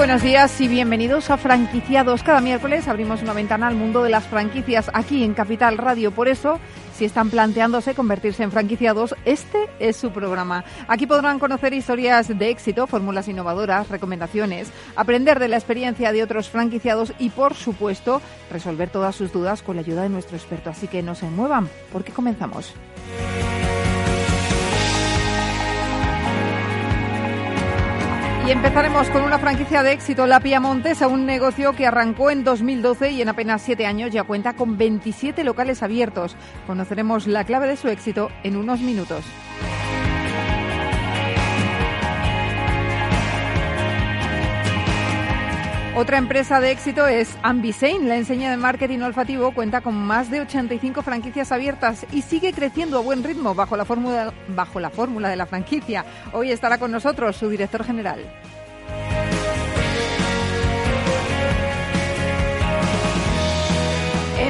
Buenos días y bienvenidos a Franquiciados. Cada miércoles abrimos una ventana al mundo de las franquicias aquí en Capital Radio. Por eso, si están planteándose convertirse en franquiciados, este es su programa. Aquí podrán conocer historias de éxito, fórmulas innovadoras, recomendaciones, aprender de la experiencia de otros franquiciados y, por supuesto, resolver todas sus dudas con la ayuda de nuestro experto. Así que no se muevan, porque comenzamos. Empezaremos con una franquicia de éxito, La Piamontesa, un negocio que arrancó en 2012 y en apenas siete años ya cuenta con 27 locales abiertos. Conoceremos la clave de su éxito en unos minutos. Otra empresa de éxito es Ambisein. La enseña de marketing olfativo cuenta con más de 85 franquicias abiertas y sigue creciendo a buen ritmo bajo la fórmula bajo la fórmula de la franquicia. Hoy estará con nosotros su director general.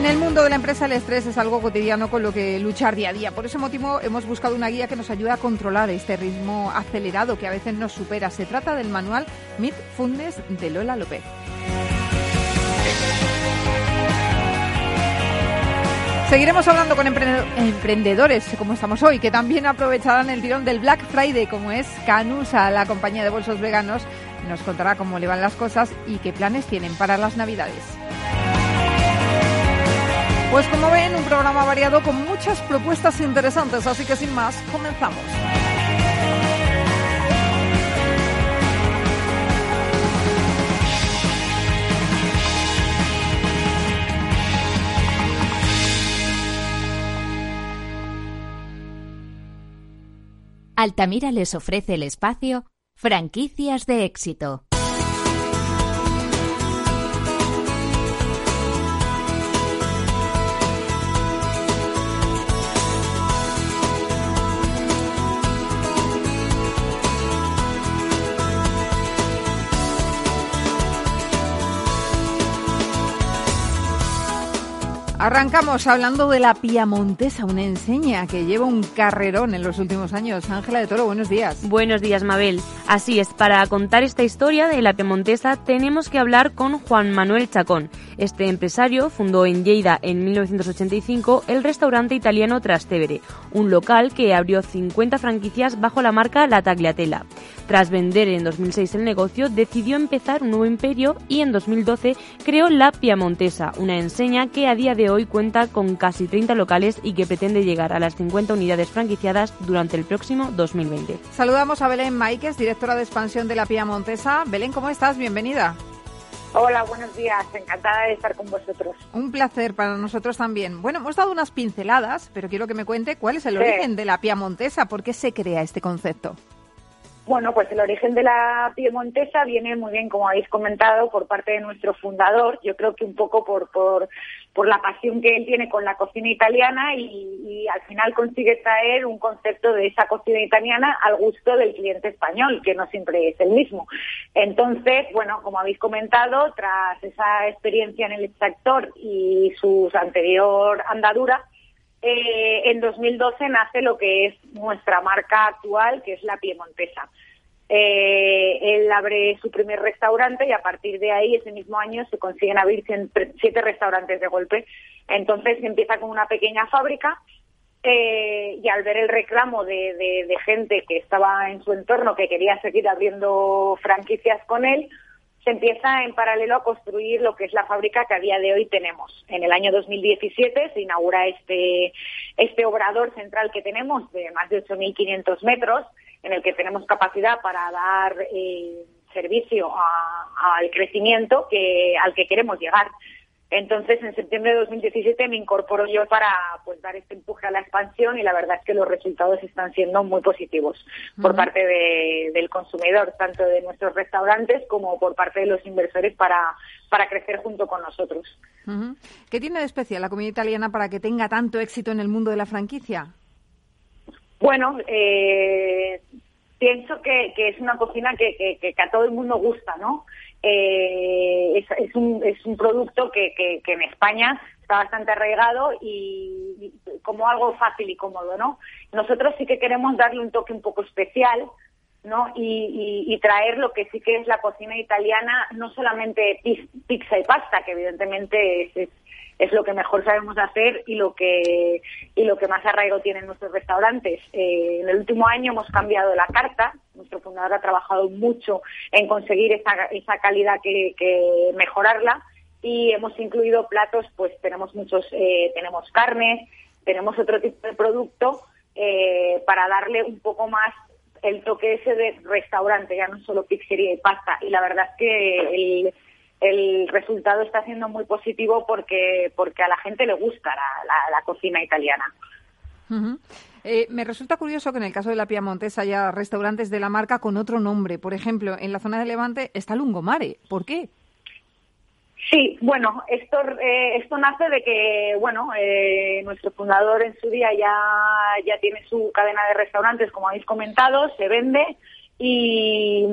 En el mundo de la empresa el estrés es algo cotidiano con lo que luchar día a día. Por ese motivo hemos buscado una guía que nos ayude a controlar este ritmo acelerado que a veces nos supera. Se trata del manual Meet Fundes de Lola López. Seguiremos hablando con emprendedores, como estamos hoy, que también aprovecharán el tirón del Black Friday, como es Canusa, la compañía de bolsos veganos. Nos contará cómo le van las cosas y qué planes tienen para las Navidades. Pues como ven, un programa variado con muchas propuestas interesantes, así que sin más, comenzamos. Altamira les ofrece el espacio Franquicias de éxito. Arrancamos hablando de la Piamontesa, una enseña que lleva un carrerón en los últimos años. Ángela de Toro, buenos días. Buenos días, Mabel. Así es, para contar esta historia de la Piamontesa tenemos que hablar con Juan Manuel Chacón. Este empresario fundó en Lleida en 1985 el restaurante italiano Trastevere, un local que abrió 50 franquicias bajo la marca La Tagliatella. Tras vender en 2006 el negocio, decidió empezar un nuevo imperio y en 2012 creó La Piamontesa, una enseña que a día de hoy cuenta con casi 30 locales y que pretende llegar a las 50 unidades franquiciadas durante el próximo 2020. Saludamos a Belén Maíquez, directora de expansión de La Piamontesa. Belén, ¿cómo estás? Bienvenida. Hola, buenos días. Encantada de estar con vosotros. Un placer para nosotros también. Bueno, hemos dado unas pinceladas, pero quiero que me cuente cuál es el Sí. origen de La Piamontesa, por qué se crea este concepto. Bueno, pues el origen de la piemontesa viene muy bien, como habéis comentado, por parte de nuestro fundador. Yo creo que un poco por, por, por la pasión que él tiene con la cocina italiana y, al final consigue traer un concepto de esa cocina italiana al gusto del cliente español, que no siempre es el mismo. Entonces, bueno, como habéis comentado, tras esa experiencia en el sector y su anterior andadura, eh, en 2012 nace lo que es nuestra marca actual, que es la Piemontesa. Eh, él abre su primer restaurante y a partir de ahí, ese mismo año, se consiguen abrir siete restaurantes de golpe. Entonces empieza con una pequeña fábrica eh, y al ver el reclamo de, de- de gente que estaba en su entorno, que quería seguir abriendo franquicias con él, se empieza en paralelo a construir lo que es la fábrica que a día de hoy tenemos. En el año 2017 se inaugura este, este obrador central que tenemos de más de 8.500 metros, en el que tenemos capacidad para dar eh, servicio al crecimiento que, al que queremos llegar. Entonces, en septiembre de 2017 me incorporo yo para pues dar este empuje a la expansión y la verdad es que los resultados están siendo muy positivos por parte del consumidor, tanto de nuestros restaurantes como por parte de los inversores para, para crecer junto con nosotros. ¿Qué tiene de especial la comida italiana para que tenga tanto éxito en el mundo de la franquicia? Bueno, eh, pienso que, es una cocina que, que, a todo el mundo gusta, ¿no? Eh, es, un, es un producto que, que, en España está bastante arraigado y, como algo fácil y cómodo, ¿no? Nosotros sí que queremos darle un toque un poco especial, ¿no? Y, y, traer lo que sí que es la cocina italiana, no solamente pizza y pasta, que evidentemente es, es lo que mejor sabemos hacer y lo que y lo que más arraigo tienen nuestros restaurantes. Eh, en el último año hemos cambiado la carta. Nuestro fundador ha trabajado mucho en conseguir esa, esa calidad que, mejorarla y hemos incluido platos, pues tenemos muchos, eh, tenemos carnes, tenemos otro tipo de producto eh, para darle un poco más el toque ese de restaurante, ya no solo pizzería y pasta. Y la verdad es que el, el resultado está siendo muy positivo porque, porque a la gente le gusta la, cocina italiana. Eh, me resulta curioso que en el caso de la Piamontes haya restaurantes de la marca con otro nombre. Por ejemplo, en la zona de Levante está Lungomare. ¿Por qué? Sí, bueno, esto eh, esto nace de que, bueno, eh, nuestro fundador en su día ya, ya tiene su cadena de restaurantes, como habéis comentado, se vende y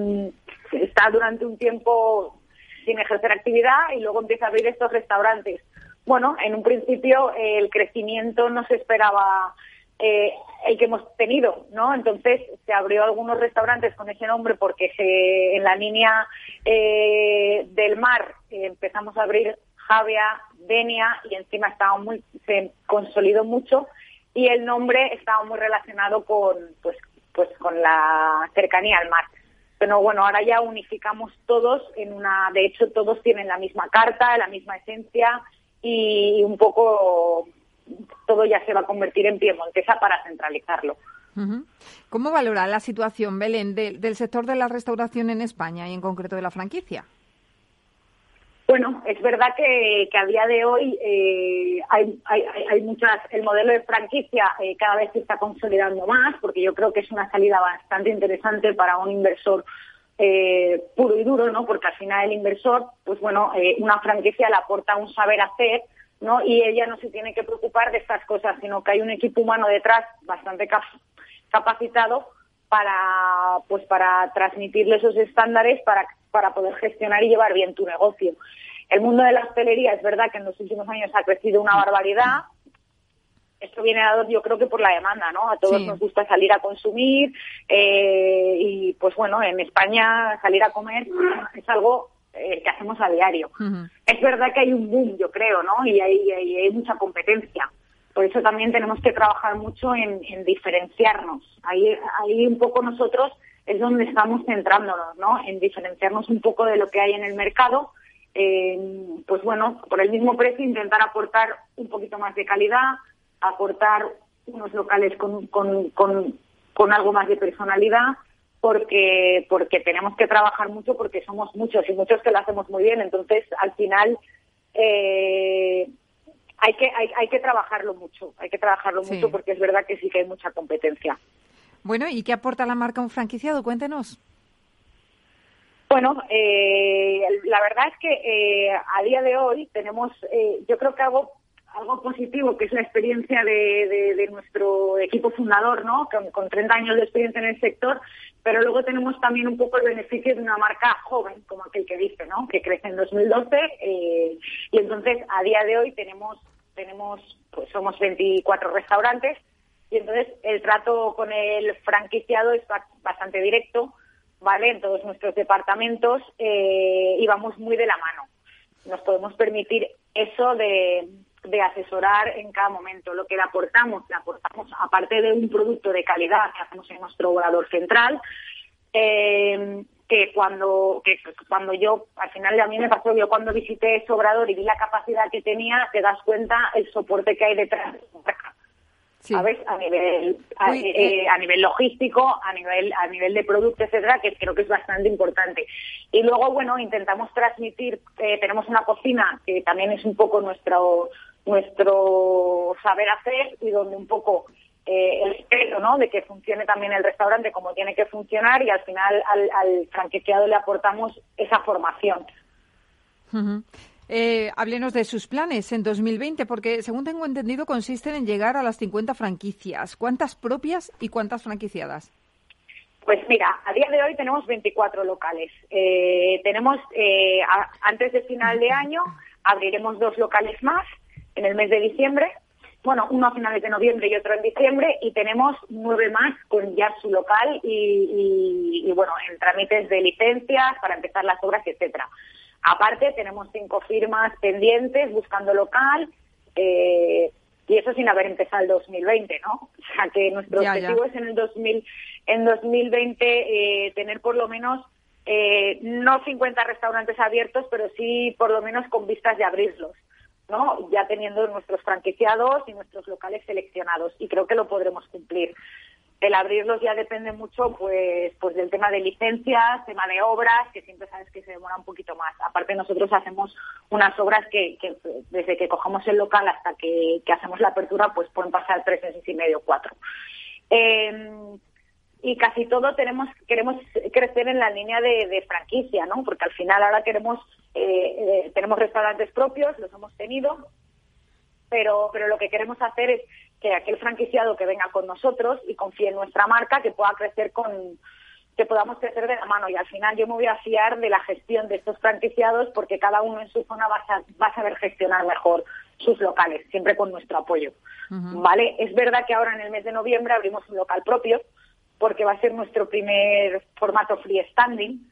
está durante un tiempo sin ejercer actividad y luego empieza a abrir estos restaurantes. Bueno, en un principio eh, el crecimiento no se esperaba eh, el que hemos tenido, ¿no? Entonces se abrió algunos restaurantes con ese nombre porque en la línea eh, del mar empezamos a abrir Javia, Denia y encima estaba muy, se consolidó mucho y el nombre estaba muy relacionado con, pues, pues con la cercanía al mar. Pero bueno, ahora ya unificamos todos en una, de hecho todos tienen la misma carta, la misma esencia y un poco todo ya se va a convertir en piemontesa para centralizarlo. ¿Cómo valora la situación, Belén, del sector de la restauración en España y en concreto de la franquicia? Bueno, es verdad que, a día de hoy eh, hay, muchas, el modelo de franquicia eh, cada vez se está consolidando más, porque yo creo que es una salida bastante interesante para un inversor eh, puro y duro, ¿no? Porque al final el inversor, pues bueno, una franquicia le aporta un saber hacer, ¿no? Y ella no se tiene que preocupar de estas cosas, sino que hay un equipo humano detrás bastante capacitado para, pues para transmitirle esos estándares para para poder gestionar y llevar bien tu negocio. El mundo de la hostelería es verdad que en los últimos años ha crecido una barbaridad. Esto viene dado yo creo que por la demanda, ¿no? A todos nos gusta salir a consumir eh, y pues bueno, en España salir a comer es algo eh, que hacemos a diario. Es verdad que hay un boom, yo creo, ¿no? Y hay, hay, mucha competencia. Por eso también tenemos que trabajar mucho en, en diferenciarnos. Ahí, ahí un poco nosotros es donde estamos centrándonos, ¿no? En diferenciarnos un poco de lo que hay en el mercado. pues bueno, por el mismo precio intentar aportar un poquito más de calidad, aportar unos locales con, con, con, algo más de personalidad, porque, porque tenemos que trabajar mucho, porque somos muchos y muchos que lo hacemos muy bien. Entonces, al final, eh, hay que hay, hay que trabajarlo mucho, hay que trabajarlo mucho porque es verdad que sí que hay mucha competencia. Bueno, ¿y qué aporta la marca un franquiciado? Cuéntenos. Bueno, eh, la verdad es que eh, a día de hoy tenemos, eh, yo creo que algo algo positivo, que es la experiencia de, nuestro equipo fundador, ¿no? Con, con, 30 años de experiencia en el sector, pero luego tenemos también un poco el beneficio de una marca joven, como aquel que dice, ¿no? Que crece en 2012 y entonces a día de hoy tenemos tenemos pues somos 24 restaurantes y entonces el trato con el franquiciado es bastante directo, ¿vale? En todos nuestros departamentos eh, y vamos muy de la mano. Nos podemos permitir eso de, asesorar en cada momento. Lo que le aportamos, le aportamos, aparte de un producto de calidad que hacemos en nuestro obrador central, eh, que cuando que cuando yo al final a mí me pasó yo cuando visité ese obrador y vi la capacidad que tenía te das cuenta el soporte que hay detrás de marca ¿sabes? A nivel, a, Uy, eh, eh. a nivel logístico, a nivel, a nivel de producto, etcétera, que creo que es bastante importante. Y luego, bueno, intentamos transmitir, eh, tenemos una cocina que también es un poco nuestro, nuestro saber hacer y donde un poco eh, el espero, ¿no? De que funcione también el restaurante como tiene que funcionar y al final al, al franquiciado le aportamos esa formación. Eh, háblenos de sus planes en 2020, porque según tengo entendido consisten en llegar a las 50 franquicias. ¿Cuántas propias y cuántas franquiciadas? Pues mira, a día de hoy tenemos 24 locales. Eh, tenemos, eh, antes de final de año, abriremos dos locales más en el mes de diciembre. Bueno, uno a finales de noviembre y otro en diciembre. Y tenemos nueve más con ya su local y, y- y, bueno, en trámites de licencias para empezar las obras, etcétera. Aparte, tenemos cinco firmas pendientes buscando local. eh, y eso sin haber empezado el 2020, ¿no? O sea que nuestro Ya, ya. objetivo es en el 2000, en 2020 eh, tener por lo menos eh, no 50 restaurantes abiertos, pero sí por lo menos con vistas de abrirlos, ¿no? Ya teniendo nuestros franquiciados y nuestros locales seleccionados y creo que lo podremos cumplir. El abrirlos ya depende mucho, pues, pues del tema de licencias, tema de obras, que siempre sabes que se demora un poquito más. Aparte nosotros hacemos unas obras que, que desde que cojamos el local hasta que, que hacemos la apertura, pues pueden pasar tres meses y medio, cuatro. Eh, y casi todo tenemos queremos crecer en la línea de, de franquicia, ¿no? Porque al final ahora queremos eh, eh, tenemos restaurantes propios, los hemos tenido, pero pero lo que queremos hacer es que aquel franquiciado que venga con nosotros y confíe en nuestra marca, que pueda crecer con que podamos crecer de la mano y al final yo me voy a fiar de la gestión de estos franquiciados porque cada uno en su zona va a, sa- va a saber gestionar mejor sus locales, siempre con nuestro apoyo. ¿Vale? Es verdad que ahora en el mes de noviembre abrimos un local propio porque va a ser nuestro primer formato freestanding.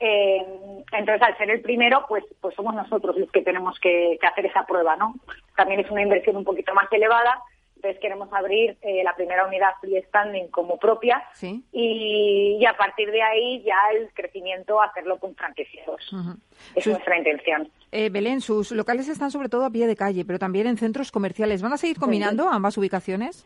Eh, entonces, al ser el primero, pues, pues somos nosotros los que tenemos que, que hacer esa prueba, ¿no? También es una inversión un poquito más elevada, entonces queremos abrir eh, la primera unidad freestanding como propia Sí. y, y a partir de ahí ya el crecimiento hacerlo con franquiciados. Ujú. Es Sus- nuestra intención. Eh, Belén, sus locales están sobre todo a pie de calle, pero también en centros comerciales. ¿Van a seguir combinando ambas ubicaciones?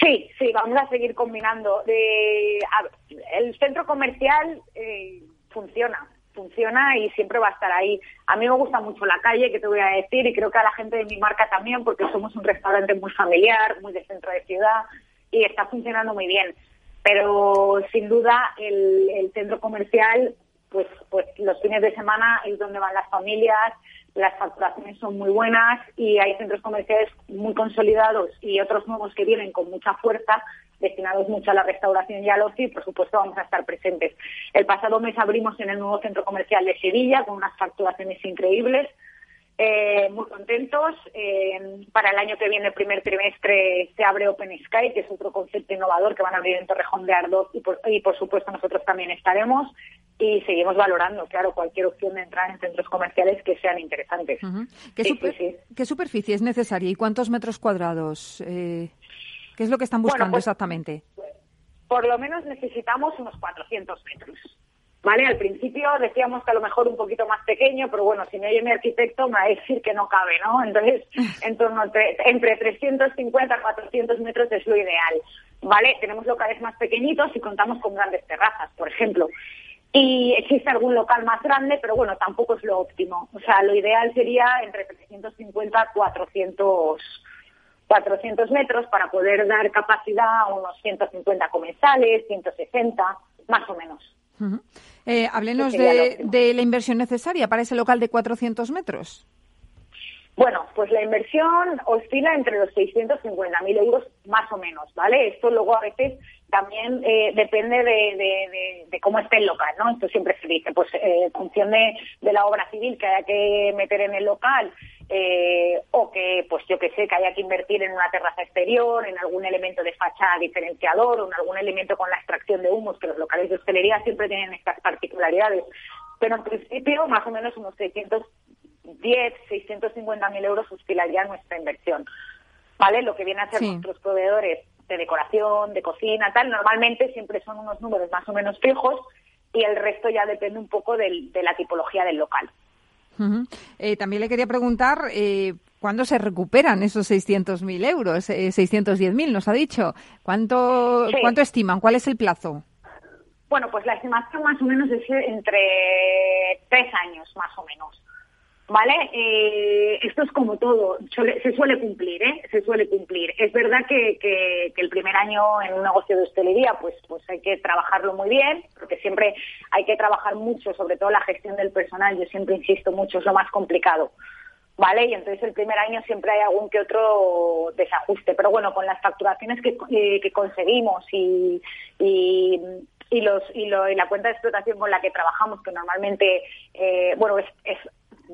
Sí, sí, vamos a seguir combinando. De, a- el centro comercial eh, funciona, funciona y siempre va a estar ahí. A mí me gusta mucho la calle, que te voy a decir, y creo que a la gente de mi marca también, porque somos un restaurante muy familiar, muy de centro de ciudad, y está funcionando muy bien. Pero sin duda el, el centro comercial, pues, pues los fines de semana es donde van las familias, las facturaciones son muy buenas y hay centros comerciales muy consolidados y otros nuevos que vienen con mucha fuerza, destinados mucho a la restauración y al ocio y por supuesto vamos a estar presentes. El pasado mes abrimos en el nuevo centro comercial de Sevilla con unas facturaciones increíbles. Eh, muy contentos. Eh, para el año que viene, el primer trimestre, se abre Open Sky, que es otro concepto innovador que van a abrir en Torrejón de Ardoz y por, y por supuesto nosotros también estaremos y seguimos valorando, claro, cualquier opción de entrar en centros comerciales que sean interesantes. Ujú. ¿Qué, Sí, super- sí, sí. qué superficie es necesaria y cuántos metros cuadrados? Eh, ¿Qué es lo que están Bueno, buscando pues- exactamente? por lo menos necesitamos unos 400 metros. ¿Vale? Al principio decíamos que a lo mejor un poquito más pequeño, pero bueno, si me oye mi arquitecto me va a decir que no cabe, ¿no? Entonces, en torno entre 350 y 400 metros es lo ideal. ¿Vale? Tenemos locales más pequeñitos y contamos con grandes terrazas, por ejemplo. Y existe algún local más grande, pero bueno, tampoco es lo óptimo. O sea, lo ideal sería entre 350 y 400 400 metros para poder dar capacidad a unos 150 comensales, 160, más o menos. Eh, háblenos de, de la inversión necesaria para ese local de 400 metros. Bueno, pues la inversión oscila entre los 650.000 euros más o menos, ¿vale? Esto luego a veces también eh, depende de, de- de- de cómo esté el local, ¿no? Esto siempre se dice, pues eh, en función de, de la obra civil que haya que meter en el local eh, o que, pues yo que sé, que haya que invertir en una terraza exterior, en algún elemento de fachada diferenciador o en algún elemento con la extracción de humos, que los locales de hostelería siempre tienen estas particularidades. Pero en principio, más o menos unos 600 10, 650 mil euros oscilaría nuestra inversión. ¿Vale? Lo que viene a ser Sí. nuestros proveedores de decoración, de cocina, tal, normalmente siempre son unos números más o menos fijos y el resto ya depende un poco del- de la tipología del local. Eh, también le quería preguntar, eh, ¿cuándo se recuperan esos 600.000 euros? Eh, 610.000 nos ha dicho. ¿Cuánto, Sí. ¿Cuánto estiman? ¿Cuál es el plazo? Bueno, pues la estimación más o menos es entre tres años, más o menos. ¿Vale? Eh, esto es como todo, se suele cumplir, ¿eh? Se suele cumplir. Es verdad que, que- que el primer año en un negocio de hostelería, pues, pues hay que trabajarlo muy bien, porque siempre hay que trabajar mucho, sobre todo la gestión del personal, yo siempre insisto mucho, es lo más complicado. ¿Vale? Y entonces el primer año siempre hay algún que otro desajuste. Pero bueno, con las facturaciones que, eh, que conseguimos y, y, y los, y, lo- y la cuenta de explotación con la que trabajamos, que normalmente, eh, bueno, es, es,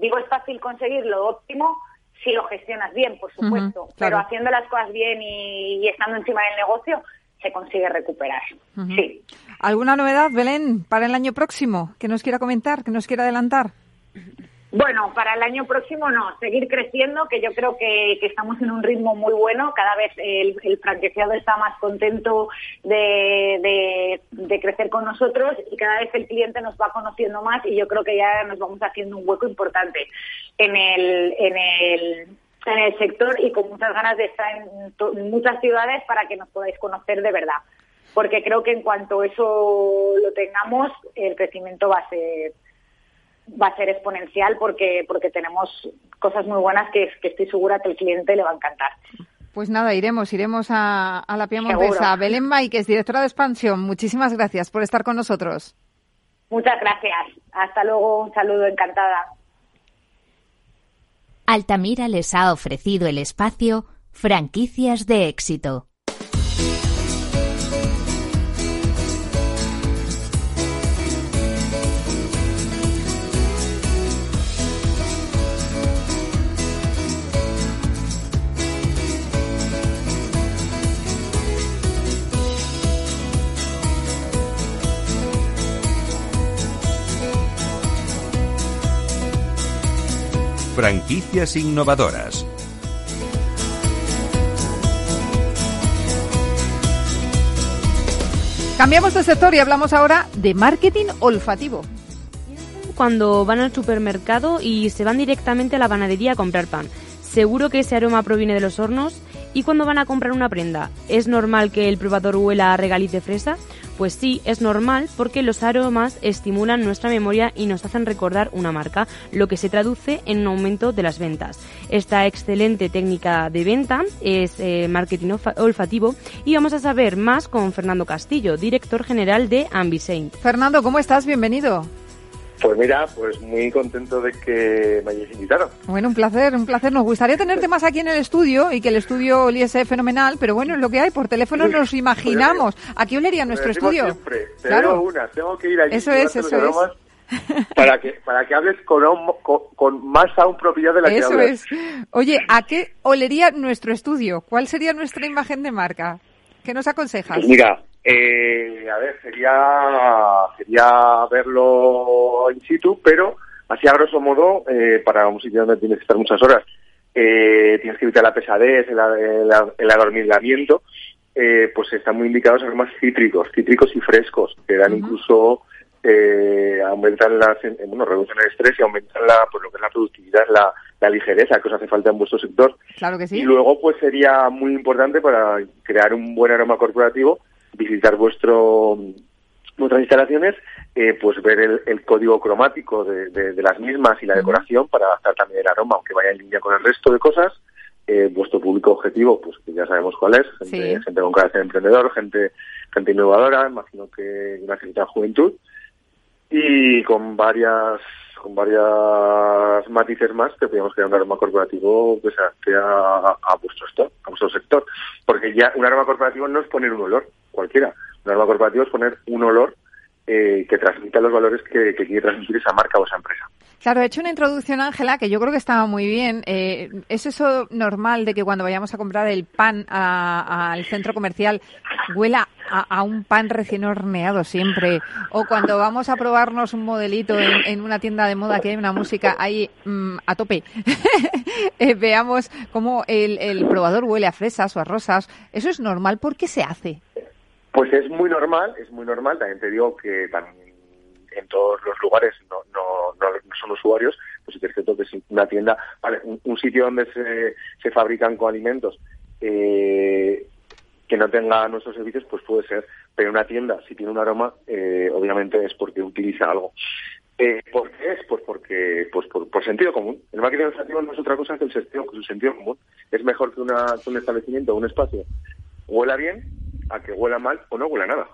digo, es fácil conseguir lo óptimo si lo gestionas bien, por supuesto. Pero claro. haciendo las cosas bien y, y estando encima del negocio, se consigue recuperar. Sí. ¿Alguna novedad, Belén, para el año próximo que nos quiera comentar, que nos quiera adelantar? Bueno, para el año próximo no, seguir creciendo, que yo creo que, estamos en un ritmo muy bueno. Cada vez el, el franquiciado está más contento de, crecer con nosotros y cada vez el cliente nos va conociendo más y yo creo que ya nos vamos haciendo un hueco importante en el, en el, en el sector y con muchas ganas de estar en muchas ciudades para que nos podáis conocer de verdad. Porque creo que en cuanto eso lo tengamos, el crecimiento va a ser va a ser exponencial porque porque tenemos cosas muy buenas que, que estoy segura que el cliente le va a encantar. Pues nada, iremos, iremos a, a la Piemontesa. Seguro. Belén Maíquez, directora de expansión, muchísimas gracias por estar con nosotros. Muchas gracias. Hasta luego. Un saludo. Encantada. Altamira les ha ofrecido el espacio Franquicias de éxito. Franquicias innovadoras. Cambiamos de sector y hablamos ahora de marketing olfativo. cuando van al supermercado y se van directamente a la panadería a comprar pan. Seguro que ese aroma proviene de los hornos. ¿Y cuando van a comprar una prenda? ¿Es normal que el probador huela a regaliz de fresa? Pues sí, es normal porque los aromas estimulan nuestra memoria y nos hacen recordar una marca, lo que se traduce en un aumento de las ventas. Esta excelente técnica de venta es eh, marketing olfa- olfativo y vamos a saber más con Fernando Castillo, director general de Ambisaint. Fernando, ¿cómo estás? Bienvenido. Pues mira, pues muy contento de que me hayáis invitado. Bueno, un placer, un placer. Nos gustaría tenerte más aquí en el estudio y que el estudio oliese fenomenal, pero bueno, es lo que hay. Por teléfono nos imaginamos. ¿A qué olería nuestro Lo decimos estudio? Siempre. Te Claro. una, tengo que ir allí. Eso es, eso es. Para que, para que hables con, aún- con, con más aún propiedad de la que Eso hablas. es. Oye, ¿a qué olería nuestro estudio? ¿Cuál sería nuestra imagen de marca? ¿Qué nos aconsejas? Pues mira, eh, a ver, sería, sería verlo in situ, pero así a grosso modo, eh, para un sitio donde tienes que estar muchas horas, eh, tienes que evitar la pesadez, el, el, el adormilamiento, eh, pues están muy indicados aromas cítricos, cítricos y frescos, que dan incluso, eh, aumentan las, eh, bueno, reducen el estrés y aumentan la, pues lo que es la productividad, la, la ligereza que os hace falta en vuestro sector. Claro que sí. Y luego, pues sería muy importante para crear un buen aroma corporativo, visitar vuestro vuestras instalaciones, eh, pues ver el, el código cromático de, de- de las mismas y la decoración para adaptar también el aroma, aunque vaya en línea con el resto de cosas. Eh, vuestro público objetivo, pues que ya sabemos cuál es, gente, Sí. gente con carácter emprendedor, gente, gente innovadora, imagino que una cierta juventud, y con varias con varias matices más que podríamos crear un aroma corporativo que se adapte a, a vuestro sector, a vuestro sector. Porque ya un aroma corporativo no es poner un olor cualquiera. Un aroma corporativo es poner un olor eh, que transmita los valores que, quiere transmitir esa marca o esa empresa. Claro, he hecho una introducción, Ángela, que yo creo que estaba muy bien. Eh, ¿Es eso normal de que cuando vayamos a comprar el pan al centro comercial huela a, a un pan recién horneado siempre? O cuando vamos a probarnos un modelito en, en una tienda de moda que hay una música ahí mm, a tope, eh, veamos cómo el, el probador huele a fresas o a rosas. ¿Eso es normal? ¿Por qué se hace? Pues es muy normal, es muy normal. También te digo que también en todos los lugares no, no, no, son usuarios, pues es cierto que es una tienda, vale, un, sitio donde se, se fabrican alimentos eh, que no tenga nuestros servicios, pues puede ser. Pero una tienda, si tiene un aroma, eh, obviamente es porque utiliza algo. Eh, ¿Por qué es? Pues porque, pues por, sentido común. El marketing olfativo no es otra cosa que el sentido, que el sentido común. Es mejor que, una, que un establecimiento, un espacio, huela bien a que huela mal o no huela nada.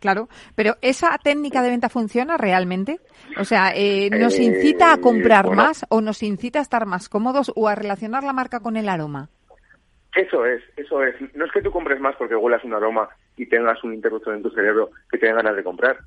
Claro, pero ¿esa técnica de venta funciona realmente? O sea, eh, ¿nos incita a comprar más o nos incita a estar más cómodos o a relacionar la marca con el aroma? Eso es, eso es. No es que tú compres más porque huelas un aroma y tengas un interruptor en tu cerebro que te den ganas de comprar.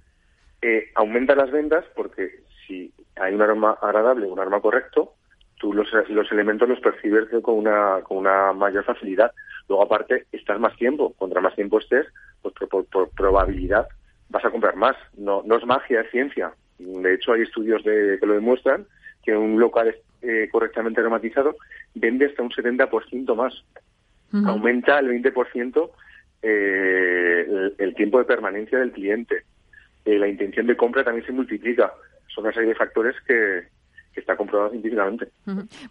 Eh, aumenta las ventas porque si hay un aroma agradable, un aroma correcto, tú los, los elementos los percibes con una, con una mayor facilidad. Luego, aparte, estás más tiempo. Contra más tiempo estés, pues por, probabilidad vas a comprar más. No, no es magia, es ciencia. De hecho, hay estudios de, que lo demuestran que un local eh, correctamente aromatizado vende hasta un 70% más. Aumenta el 20% eh, el, el, tiempo de permanencia del cliente. Eh, la intención de compra también se multiplica. Son una serie de factores que, que está comprobado científicamente.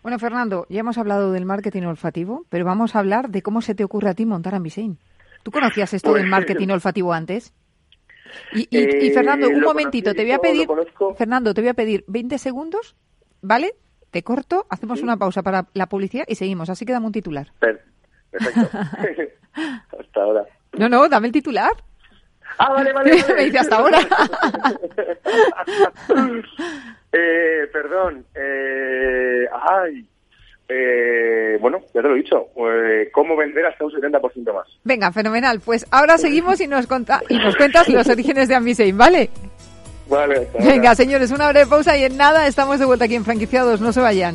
Bueno, Fernando, ya hemos hablado del marketing olfativo, pero vamos a hablar de cómo se te ocurre a ti montar Ambisein. ¿Tú conocías esto del pues, marketing olfativo antes? Y, y, Fernando, un momentito, te voy a pedir, Fernando, te voy a pedir 20 segundos, ¿vale? Te corto, hacemos una pausa para la publicidad y seguimos. Así que dame un titular. Perfecto. Hasta ahora. No, no, dame el titular. Ah, vale, vale. vale. Me dice hasta ahora. eh, perdón. Eh, ay. Eh, bueno, ya te lo he dicho. Eh, ¿Cómo vender hasta un 70% más? Venga, fenomenal. Pues ahora seguimos y nos, conta y nos cuentas los orígenes de Ambisein, ¿vale? Vale. Venga, señores, una breve pausa y en nada estamos de vuelta aquí en Franquiciados. No se vayan.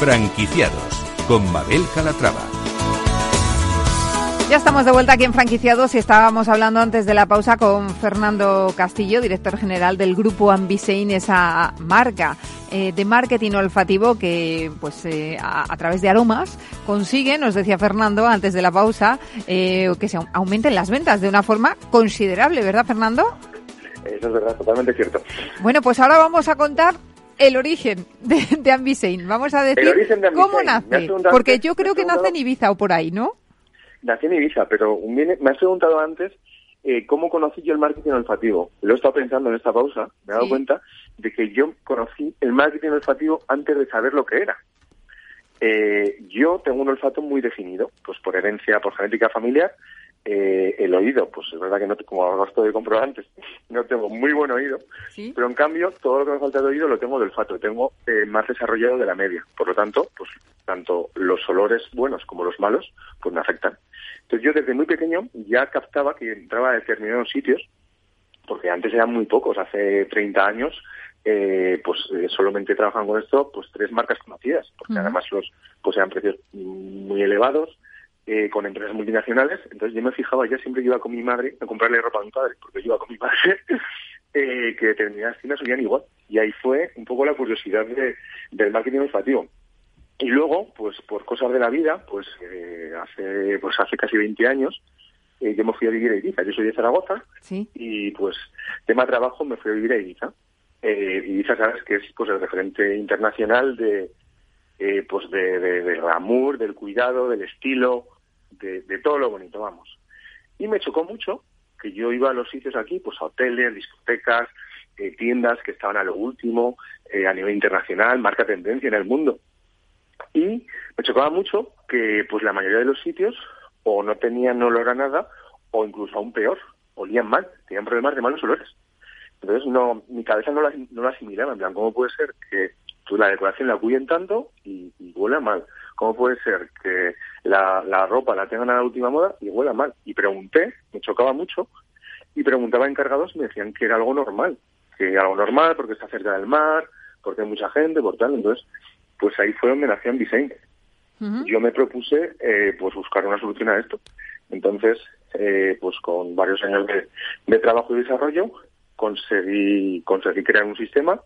Franquiciados con Mabel Calatrava. Ya estamos de vuelta aquí en Franquiciados y estábamos hablando antes de la pausa con Fernando Castillo, director general del grupo Ambisein, esa marca eh, de marketing olfativo que, pues, eh, a, través de aromas consigue, nos decía Fernando antes de la pausa, eh, que se aumenten las ventas de una forma considerable, ¿verdad, Fernando? Eso es verdad, totalmente cierto. Bueno, pues ahora vamos a contar el origen de, de Vamos a decir cómo nace. Porque yo creo que nace en Ibiza o por ahí, ¿no? Nací en Ibiza, pero me has preguntado antes eh, cómo conocí yo el marketing olfativo. Lo he estado pensando en esta pausa, me he dado cuenta de que yo conocí el marketing olfativo antes de saber lo que era. Eh, yo tengo un olfato muy definido, pues por herencia, por genética familiar, eh, el oído, pues es verdad que no, como lo estoy de antes, no tengo muy buen oído, pero en cambio todo lo que me falta de oído lo tengo del olfato, tengo eh, más desarrollado de la media. Por lo tanto, pues tanto los olores buenos como los malos, pues me afectan. Entonces yo desde muy pequeño ya captaba que entraba a determinados sitios, porque antes eran muy pocos, hace 30 años, eh, pues solamente trabajan con esto pues tres marcas conocidas, porque además los pues eran precios muy elevados, eh, con empresas multinacionales. Entonces yo me fijaba, ya siempre iba con mi madre a comprarle ropa a mi padre, porque yo iba con mi madre, eh, que determinadas tiendas oían igual. Y ahí fue un poco la curiosidad de, del marketing olfativo. Y luego, pues por cosas de la vida, pues eh, hace pues hace casi 20 años, eh, yo me fui a vivir a Ibiza. Yo soy de Zaragoza y pues tema trabajo me fui a vivir a Ibiza. Eh, Ibiza, sabes que es pues el referente internacional de pues de, de, del glamour, del cuidado, del estilo, de, todo lo bonito, vamos. Y me chocó mucho que yo iba a los sitios aquí, pues a hoteles, discotecas, eh, tiendas que estaban a lo último, eh, a nivel internacional, marca tendencia en el mundo. Y me chocaba mucho que pues la mayoría de los sitios o no tenían olor a nada o incluso aún peor, olían mal, tenían problemas de malos olores. Entonces no, mi cabeza no la, no la asimilaba, en plan, ¿cómo puede ser que pues, la decoración la cuiden tanto huela mal? ¿Cómo puede ser que la, la ropa la tengan a la última moda y huela mal? Y pregunté, me chocaba mucho, y preguntaba a encargados y me decían que era algo normal, que era algo normal porque está cerca del mar, porque hay mucha gente, por tal. Entonces, pues ahí fue donde nació Ambisein. Yo me propuse eh, pues buscar una solución a esto. Entonces, eh, pues con varios años de, de trabajo y desarrollo, conseguí, conseguí crear un sistema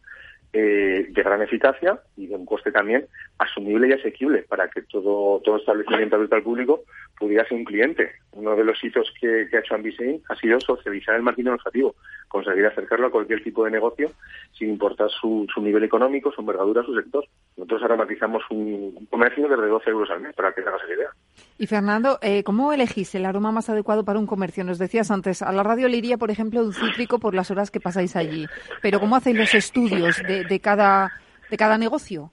eh, de gran eficacia y de un coste también asumible y asequible para que todo, todo establecimiento abierto al público pudiera ser un cliente. Uno de los hitos que, ha hecho Ambisein ha sido socializar el marketing objetivo, conseguir acercarlo a cualquier tipo de negocio sin importar su, su nivel económico, su envergadura, su sector. Nosotros aromatizamos un, comercio de 12 euros al mes, para que hagas la idea. Y Fernando, eh, ¿cómo elegís el aroma más adecuado para un comercio? Nos decías antes, a la radio le iría, por ejemplo, un cítrico por las horas que pasáis allí. Pero ¿cómo hacéis los estudios de, de cada, de cada negocio?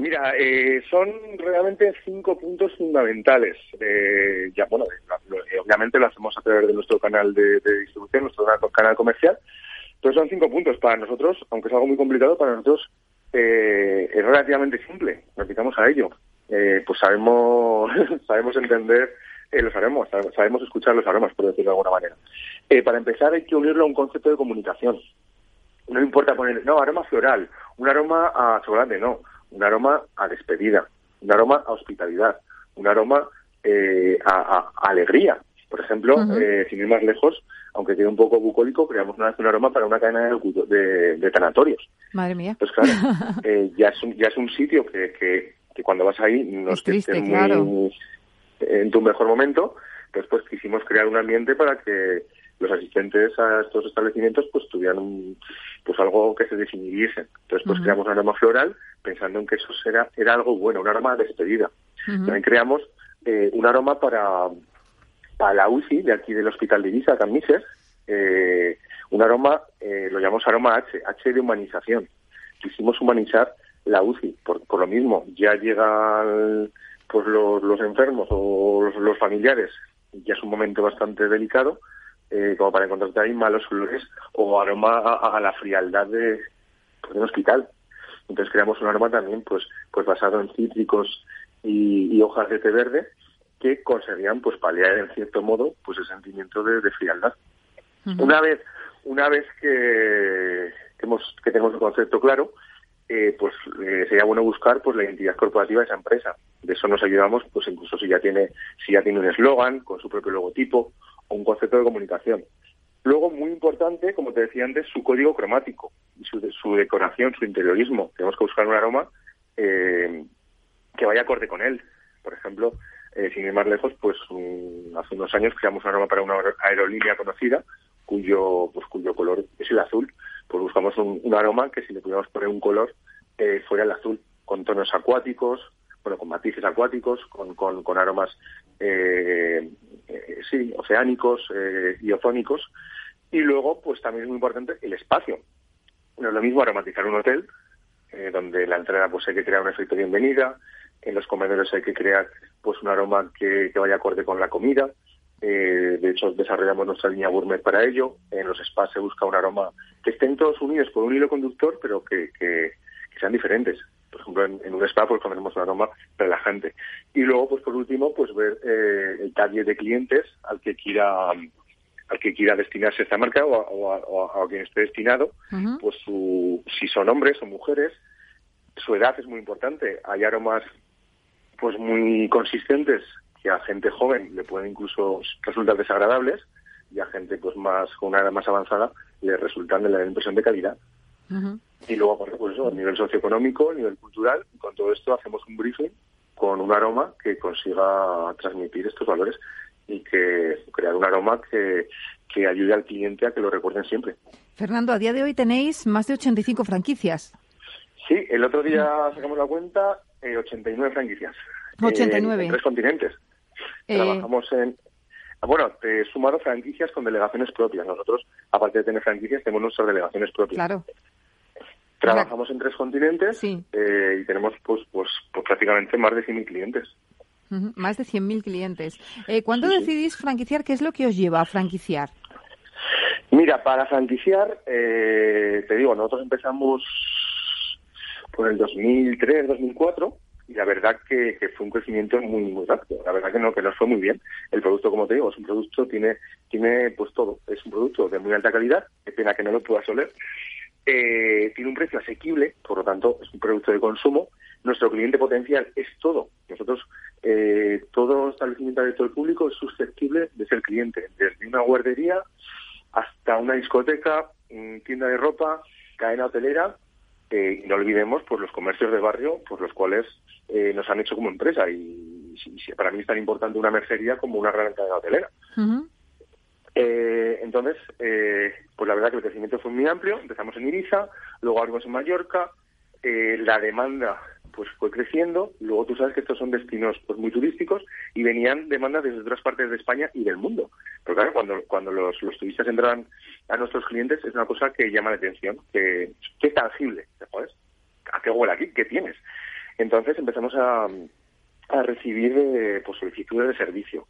Mira, eh, son realmente cinco puntos fundamentales. Eh, ya, bueno, eh, obviamente lo hacemos a través de nuestro canal de, distribución, nuestro canal comercial. Pero son cinco puntos para nosotros, aunque es algo muy complicado, para nosotros es relativamente simple. Nos dedicamos a ello. pues sabemos, sabemos entender los aromas, sabemos escuchar los aromas, por decirlo de alguna manera. para empezar, hay que unirlo a un concepto de comunicación. No importa poner, no, aroma floral, un aroma a chocolate, no un aroma a despedida, un aroma a hospitalidad, un aroma eh, a, alegría. Por ejemplo, eh, sin ir más lejos, aunque quede un poco bucólico, creamos una vez un aroma para una cadena de, de, tanatorios. Madre mía. Pues claro, eh, ya, es un, ya es un sitio que, que, cuando vas ahí no es triste, muy en tu mejor momento. Entonces, pues quisimos crear un ambiente para que los asistentes a estos establecimientos pues tuvieran pues algo que se definiese. Entonces pues creamos un aroma floral pensando en que eso era, era algo bueno, un aroma de despedida. También creamos eh, un aroma para, para la UCI de aquí del Hospital de Ibiza, Camises, eh, un aroma, eh, lo llamamos aroma H, H de humanización. Quisimos humanizar la UCI, por, por lo mismo, ya llega pues los, los enfermos o los, los familiares, ya es un momento bastante delicado, eh, como para encontrarte ahí malos olores o aroma a, a la frialdad de, pues, de un hospital. Entonces creamos un aroma también pues, pues basado en cítricos y, y hojas de té verde que conseguían pues paliar en cierto modo pues el sentimiento de, de frialdad. Una vez una vez que, que, hemos, que tenemos el concepto claro, eh, pues eh, sería bueno buscar pues la identidad corporativa de esa empresa. De eso nos ayudamos, pues incluso si ya tiene si ya tiene un eslogan con su propio logotipo un concepto de comunicación. Luego, muy importante, como te decía antes, su código cromático su, su decoración, su interiorismo. Tenemos que buscar un aroma eh, que vaya acorde con él. Por ejemplo, eh, sin ir más lejos, pues un, hace unos años creamos un aroma para una aerolínea conocida cuyo pues cuyo color es el azul. Pues buscamos un, un aroma que si le pudiéramos poner un color eh, fuera el azul, con tonos acuáticos, bueno, con matices acuáticos, con, con, con aromas eh, eh, sí, oceánicos eh, y ozónicos. Y luego, pues también es muy importante el espacio. No es lo mismo aromatizar un hotel, eh, donde la entrada pues hay que crear un efecto bienvenida, en los comedores hay que crear pues un aroma que, que vaya acorde con la comida. Eh, de hecho, desarrollamos nuestra línea gourmet para ello. En los spas se busca un aroma que estén todos unidos por un hilo conductor, pero que, que sean diferentes. Por ejemplo, en, en, un spa pues ponemos un aroma relajante. Y luego, pues por último, pues ver eh, el target de clientes al que quiera al que quiera destinarse esta marca o a, o a, o a quien esté destinado, uh -huh. pues su, si son hombres o mujeres, su edad es muy importante. Hay aromas pues muy consistentes que a gente joven le pueden incluso resultar desagradables y a gente pues más con una edad más avanzada le resultan de la impresión de calidad. Uh -huh. Y luego, por pues eso, a nivel socioeconómico, a nivel cultural, con todo esto hacemos un briefing con un aroma que consiga transmitir estos valores y que crear un aroma que, que ayude al cliente a que lo recuerden siempre. Fernando, a día de hoy tenéis más de 85 franquicias. Sí, el otro día sacamos la cuenta, eh, 89 franquicias. 89. Eh, en tres continentes. Eh... Trabajamos en... Bueno, he sumado franquicias con delegaciones propias. Nosotros, aparte de tener franquicias, tenemos nuestras delegaciones propias. Claro. Trabajamos en tres continentes sí. eh, y tenemos pues, pues, pues prácticamente más de 100.000 clientes. Uh -huh, más de 100.000 clientes. Eh, ¿Cuándo sí, decidís franquiciar? ¿Qué es lo que os lleva a franquiciar? Mira, para franquiciar, eh, te digo, nosotros empezamos por el 2003, 2004 y la verdad que, que, fue un crecimiento muy muy rápido. La verdad que no que nos fue muy bien. El producto, como te digo, es un producto tiene tiene pues todo. Es un producto de muy alta calidad. Qué pena que no lo puedas oler. Eh, tiene un precio asequible, por lo tanto es un producto de consumo. Nuestro cliente potencial es todo. Nosotros eh, todo establecimiento abierto al público es susceptible de ser cliente, desde una guardería hasta una discoteca, tienda de ropa, cadena hotelera eh, y no olvidemos pues los comercios de barrio por los cuales eh, nos han hecho como empresa y, y, para mí es tan importante una mercería como una gran cadena hotelera. Eh, entonces, eh, pues la verdad que el crecimiento fue muy amplio. Empezamos en Ibiza, luego abrimos en Mallorca. Eh, la demanda pues fue creciendo. Luego tú sabes que estos son destinos pues muy turísticos y venían demandas desde otras partes de España y del mundo. Pero claro, cuando, cuando los, turistas entran a nuestros clientes es una cosa que llama la atención, que, que tangible. ¿Sabes? ¿A qué huele aquí? ¿Qué tienes? Entonces empezamos a, a recibir eh, pues, solicitudes de servicio.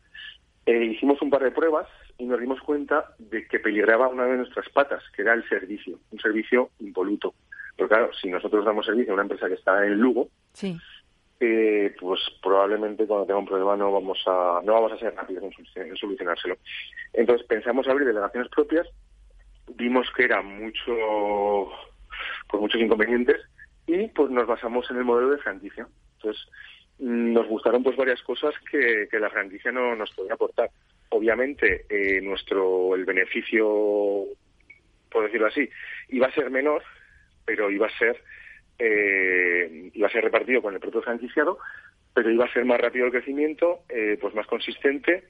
Eh, hicimos un par de pruebas y nos dimos cuenta de que peligraba una de nuestras patas, que era el servicio, un servicio impoluto. Pero claro, si nosotros damos servicio a una empresa que está en Lugo, sí. eh, pues probablemente cuando tenga un problema no vamos a no vamos a ser rápidos en, solucionárselo. Entonces pensamos abrir delegaciones propias, vimos que era mucho con muchos inconvenientes y pues nos basamos en el modelo de franquicia. Entonces nos gustaron pues varias cosas que, que la franquicia no nos podía aportar. Obviamente eh, nuestro el beneficio, por decirlo así, iba a ser menor pero iba a ser eh, iba a ser repartido con el propio franquiciado, pero iba a ser más rápido el crecimiento, eh, pues más consistente,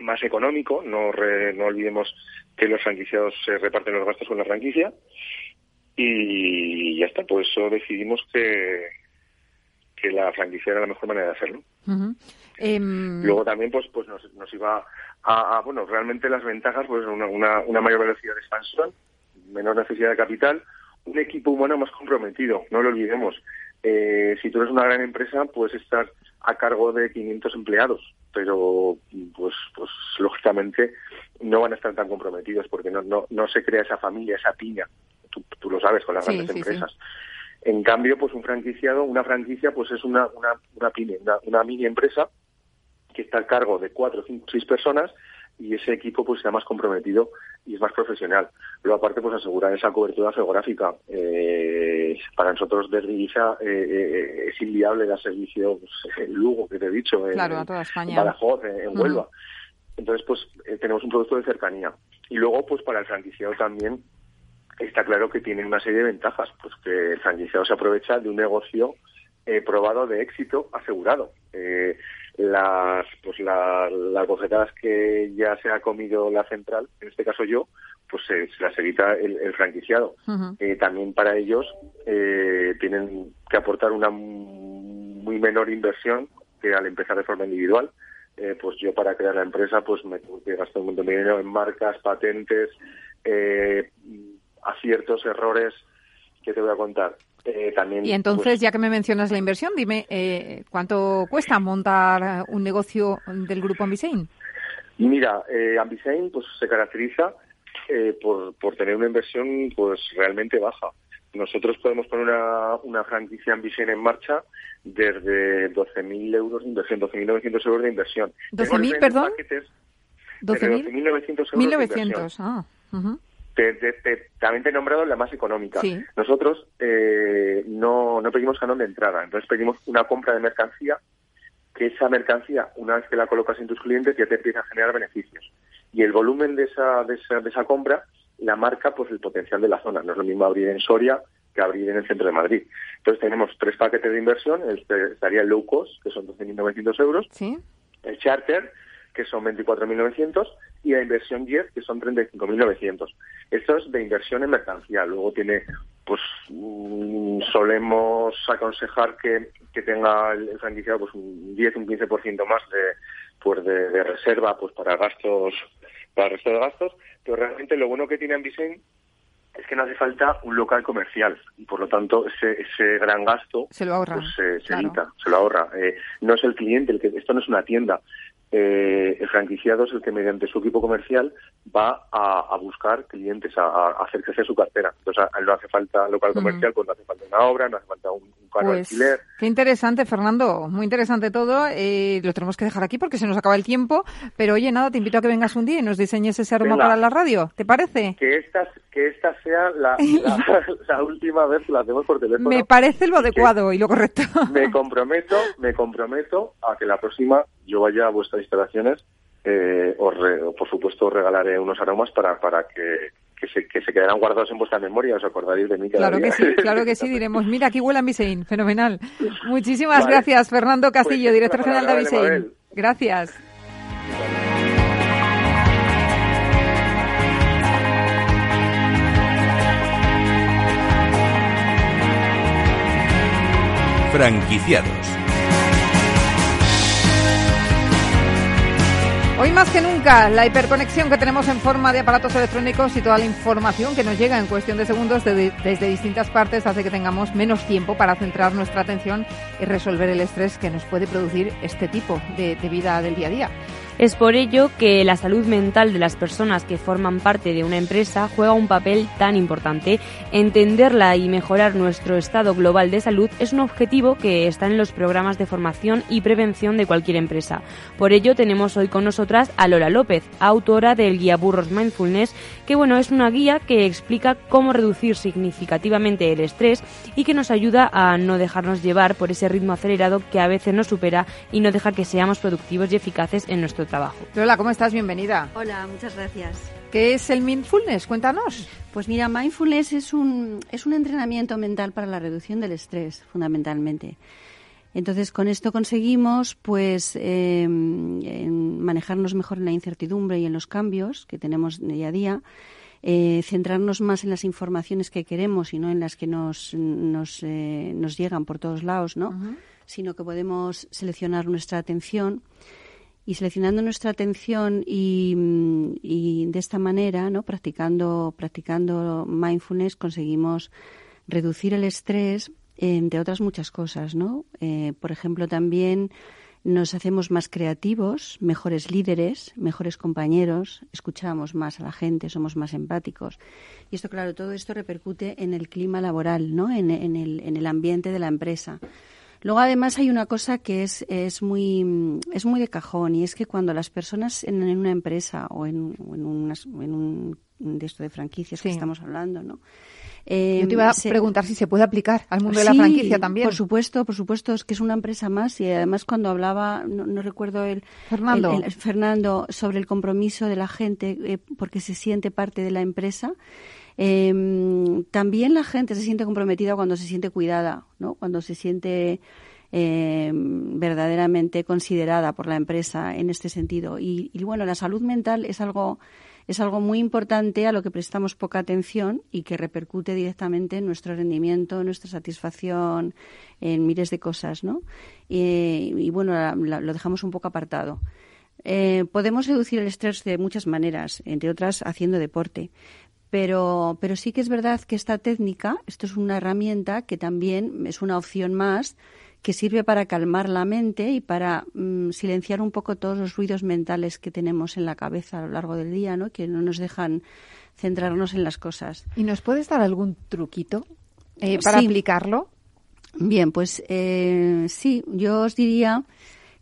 más económico. No, re, no olvidemos que los franquiciados se reparten los gastos con la franquicia y ya está. Por eso decidimos que que la franquicia era la mejor manera de hacerlo. Uh -huh. eh... Luego también pues pues nos, nos iba a, a, bueno realmente las ventajas pues una, una, una mayor velocidad de expansión, menor necesidad de capital un equipo humano más comprometido, no lo olvidemos. Eh, si tú eres una gran empresa, puedes estar a cargo de 500 empleados, pero pues, pues lógicamente no van a estar tan comprometidos porque no, no, no se crea esa familia, esa piña. Tú, tú lo sabes con las grandes empresas. En cambio, pues un franquiciado, una franquicia, pues es una, una, una pyme, una, una mini empresa que está a cargo de cuatro, cinco, seis personas y ese equipo pues sea más comprometido y es más profesional. Luego aparte pues asegurar esa cobertura geográfica. Eh, para nosotros desde Ibiza eh, eh, es inviable dar servicio pues, en Lugo, que te he dicho, en, a toda España. en Badajoz, en, Huelva. Entonces pues tenemos un producto de cercanía. Y luego pues para el franquiciado también está claro que tiene una serie de ventajas, pues que el franquiciado se aprovecha de un negocio probado de éxito asegurado. Eh, las pues las bofetadas que ya se ha comido la central, en este caso yo, pues se, las evita el, franquiciado. Eh, también para ellos eh, tienen que aportar una muy menor inversión que al empezar de forma individual. Eh, pues yo para crear la empresa pues me tengo que gastar un montón de dinero en marcas, patentes, aciertos, errores, que te voy a contar. Eh, también, y entonces, pues, ya que me mencionas la inversión, dime, eh, ¿cuánto cuesta montar un negocio del grupo Ambisein? Mira, eh, Ambisein pues, se caracteriza eh, por, por tener una inversión pues realmente baja. Nosotros podemos poner una, una franquicia Ambisein en marcha desde 12.000 euros de inversión, 12.900 euros de inversión. ¿12.000, perdón? 12.900 euros 1.900, ah. Te, también te he nombrado la más económica. Nosotros eh, no, no pedimos canon de entrada, entonces pedimos una compra de mercancía, que esa mercancía, una vez que la colocas en tus clientes, ya te empieza a generar beneficios. Y el volumen de esa, de esa, de esa compra la marca pues el potencial de la zona. No es lo mismo abrir en Soria que abrir en el centro de Madrid. Entonces tenemos tres paquetes de inversión, este, estaría el low cost, que son 12.900 euros, el charter, que son 24.900, y la inversión 10, que son 35.900. Esto es de inversión en mercancía. Luego tiene, pues, mm, solemos aconsejar que, que tenga el, franquiciado pues un 10, un 15% más de, pues, de, reserva pues para gastos, para el resto de gastos. Pero realmente lo bueno que tiene Ambisein es que no hace falta un local comercial y por lo tanto ese, ese gran gasto se lo ahorra, pues, se, se evita, se lo ahorra. Eh, no es el cliente, el que esto no es una tienda, eh, el franquiciado es el que mediante su equipo comercial va a, buscar clientes, a, hacer crecer su cartera. Entonces, no hace falta local comercial, pues no hace falta una obra, no hace falta un, un carro pues, alquiler. Qué interesante, Fernando. Muy interesante todo. Eh, lo tenemos que dejar aquí porque se nos acaba el tiempo. Pero oye, nada, te invito a que vengas un día y nos diseñes ese aroma para la radio. ¿Te parece? Que esta, que esta sea la, la, última vez que la hacemos por teléfono. Me parece lo adecuado y lo correcto. Me comprometo, me comprometo a que la próxima yo vaya a vuestras instalaciones, eh, os por supuesto os regalaré unos aromas para, para que, que se, que se quedarán guardados en vuestra memoria, os acordaréis de mí cada Claro que sí, claro que sí, diremos, mira, aquí huele a Misein, fenomenal. Muchísimas gracias, Fernando Castillo, pues, director general de Misein. Gracias. Franquiciados Hoy más que nunca, la hiperconexión que tenemos en forma de aparatos electrónicos y toda la información que nos llega en cuestión de segundos desde distintas partes hace que tengamos menos tiempo para centrar nuestra atención y resolver el estrés que nos puede producir este tipo de vida del día a día. Es por ello que la salud mental de las personas que forman parte de una empresa juega un papel tan importante. Entenderla y mejorar nuestro estado global de salud es un objetivo que está en los programas de formación y prevención de cualquier empresa. Por ello tenemos hoy con nosotras a Lola López, autora del guía Burros Mindfulness, que bueno, es una guía que explica cómo reducir significativamente el estrés y que nos ayuda a no dejarnos llevar por ese ritmo acelerado que a veces nos supera y no deja que seamos productivos y eficaces en nuestro trabajo. Lola, ¿cómo estás? Bienvenida. Hola, muchas gracias. ¿Qué es el mindfulness? Cuéntanos. Pues mira, mindfulness es un, es un entrenamiento mental para la reducción del estrés, fundamentalmente. Entonces, con esto conseguimos, pues, em, manejarnos mejor en la incertidumbre y en los cambios que tenemos día a día, eh, centrarnos más en las informaciones que queremos y no en las que nos, nos, eh, nos llegan por todos lados, ¿no? Sino que podemos seleccionar nuestra atención y seleccionando nuestra atención y, de esta manera, ¿no? practicando, practicando mindfulness, conseguimos reducir el estrés entre otras muchas cosas, ¿no? Eh, por ejemplo, también nos hacemos más creativos, mejores líderes, mejores compañeros, escuchamos más a la gente, somos más empáticos. Y esto, claro, todo esto repercute en el clima laboral, ¿no? en, el, en el ambiente de la empresa. Luego, además, hay una cosa que es, es, muy, es muy de cajón y es que cuando las personas en, una empresa o en, en, en un de esto de franquicias que estamos hablando, ¿no? Yo te iba a eh, preguntar si se puede aplicar al mundo de la franquicia también. Por supuesto, por supuesto, es que es una empresa más y además cuando hablaba, no, recuerdo el Fernando. Fernando sobre el compromiso de la gente eh, porque se siente parte de la empresa. Em, también la gente se siente comprometida cuando se siente cuidada, ¿no? Cuando se siente em, verdaderamente considerada por la empresa en este sentido. y, bueno, la salud mental es algo es algo muy importante a lo que prestamos poca atención y que repercute directamente en nuestro rendimiento, en nuestra satisfacción, en miles de cosas, ¿no? Y, bueno, lo dejamos un poco apartado. Eh, podemos reducir el estrés de muchas maneras, entre otras haciendo deporte. Pero, pero sí que es verdad que esta técnica, esto es una herramienta que también es una opción más que sirve para calmar la mente y para mm, silenciar un poco todos los ruidos mentales que tenemos en la cabeza a lo largo del día, ¿no? que no nos dejan centrarnos en las cosas. ¿Y nos puedes dar algún truquito eh, para aplicarlo? Bien, pues eh, sí, yo os diría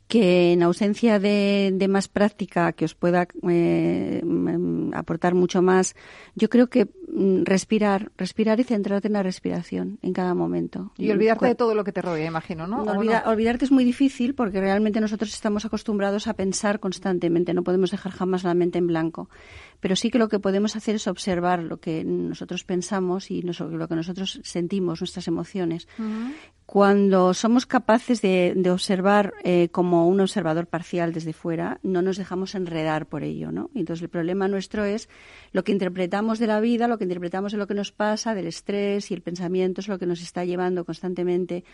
que en ausencia de, más práctica que os pueda eh, mm, aportar mucho más, yo creo que respirar, respirar y centrarte en la respiración en cada momento. Y olvidarte de todo lo que te rodea, imagino, ¿no? Olvidarte es muy difícil porque realmente nosotros estamos acostumbrados a pensar constantemente, no podemos dejar jamás la mente en blanco pero sí que lo que podemos hacer es observar lo que nosotros pensamos y lo que nosotros sentimos, nuestras emociones. Cuando somos capaces de, observar eh, como un observador parcial desde fuera, no nos dejamos enredar por ello, ¿no? Entonces el problema nuestro es lo que interpretamos de la vida, lo que interpretamos de lo que nos pasa, del estrés y el pensamiento es lo que nos está llevando constantemente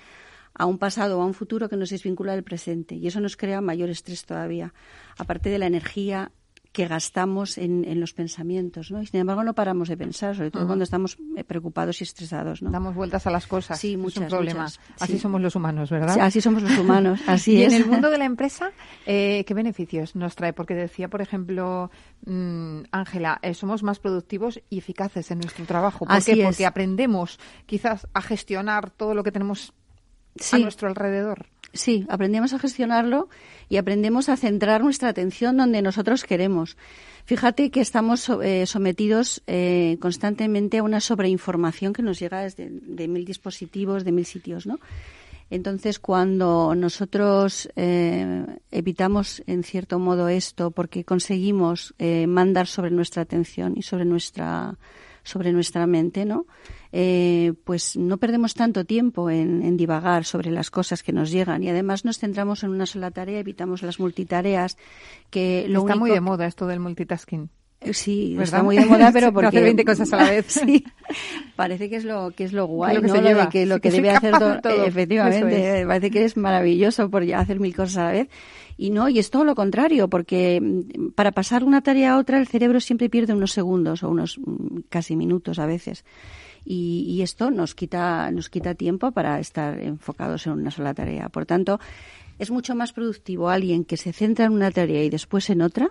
a un pasado o a un futuro que nos desvincula del presente y eso nos crea mayor estrés todavía. Aparte de la energía que gastamos en, en, los pensamientos, ¿no? Y sin embargo no paramos de pensar, sobre todo cuando estamos eh, preocupados y estresados, ¿no? Damos vueltas a las cosas. Sí, muchas, es un problema. Así somos los humanos, ¿verdad? Sí, así somos los humanos, así y es. en el mundo de la empresa, eh, ¿qué beneficios nos trae? Porque decía, por ejemplo, mm, Ángela, eh, somos más productivos y eficaces en nuestro trabajo. ¿Por qué? Porque aprendemos quizás a gestionar todo lo que tenemos a nuestro alrededor. Sí, aprendemos a gestionarlo y aprendemos a centrar nuestra atención donde nosotros queremos. Fíjate que estamos eh, sometidos eh, constantemente a una sobreinformación que nos llega desde de mil dispositivos, de mil sitios, ¿no? Entonces, cuando nosotros eh, evitamos, en cierto modo, esto, porque conseguimos mandar sobre nuestra atención y sobre nuestra sobre nuestra mente, ¿no? Eh, pues no perdemos tanto tiempo en, divagar sobre las cosas que nos llegan y además nos centramos en una sola tarea, evitamos las multitareas. Que lo está muy de moda esto del multitasking. Eh, sí, está muy de moda, pero porque hacer 20 cosas a la vez. sí, parece que es lo que es lo guay, lo que, ¿no? se lleva. que, lo que debe hacer todo. Efectivamente, parece que es maravilloso por hacer mil cosas a la vez. Y no, y es todo lo contrario, porque mm, para pasar una tarea a otra el cerebro siempre pierde unos segundos o unos mm, casi minutos a veces. Y, y esto nos quita, nos quita tiempo para estar enfocados en una sola tarea. Por tanto, es mucho más productivo alguien que se centra en una tarea y después en otra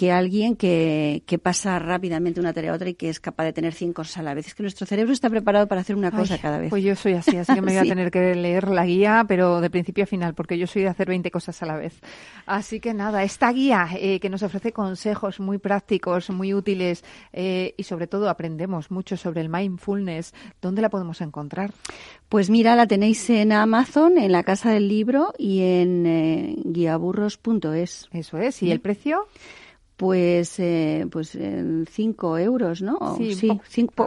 que alguien que, que, pasa rápidamente una tarea a otra y que es capaz de tener cinco cosas a la vez. Es que nuestro cerebro está preparado para hacer una cosa cada vez. Pues yo soy así, así que me voy a tener que leer la guía, pero de principio a final, porque yo soy de hacer 20 cosas a la vez. Así que nada, esta guía eh, que nos ofrece consejos muy prácticos, muy útiles eh, y sobre todo aprendemos mucho sobre el mindfulness, ¿dónde la podemos encontrar? Pues mira, la tenéis en Amazon, en la Casa del Libro y en eh, guiaburros.es. Eso es, ¿y el precio? Pues, eh, pues en 5 euros, ¿no? Sí,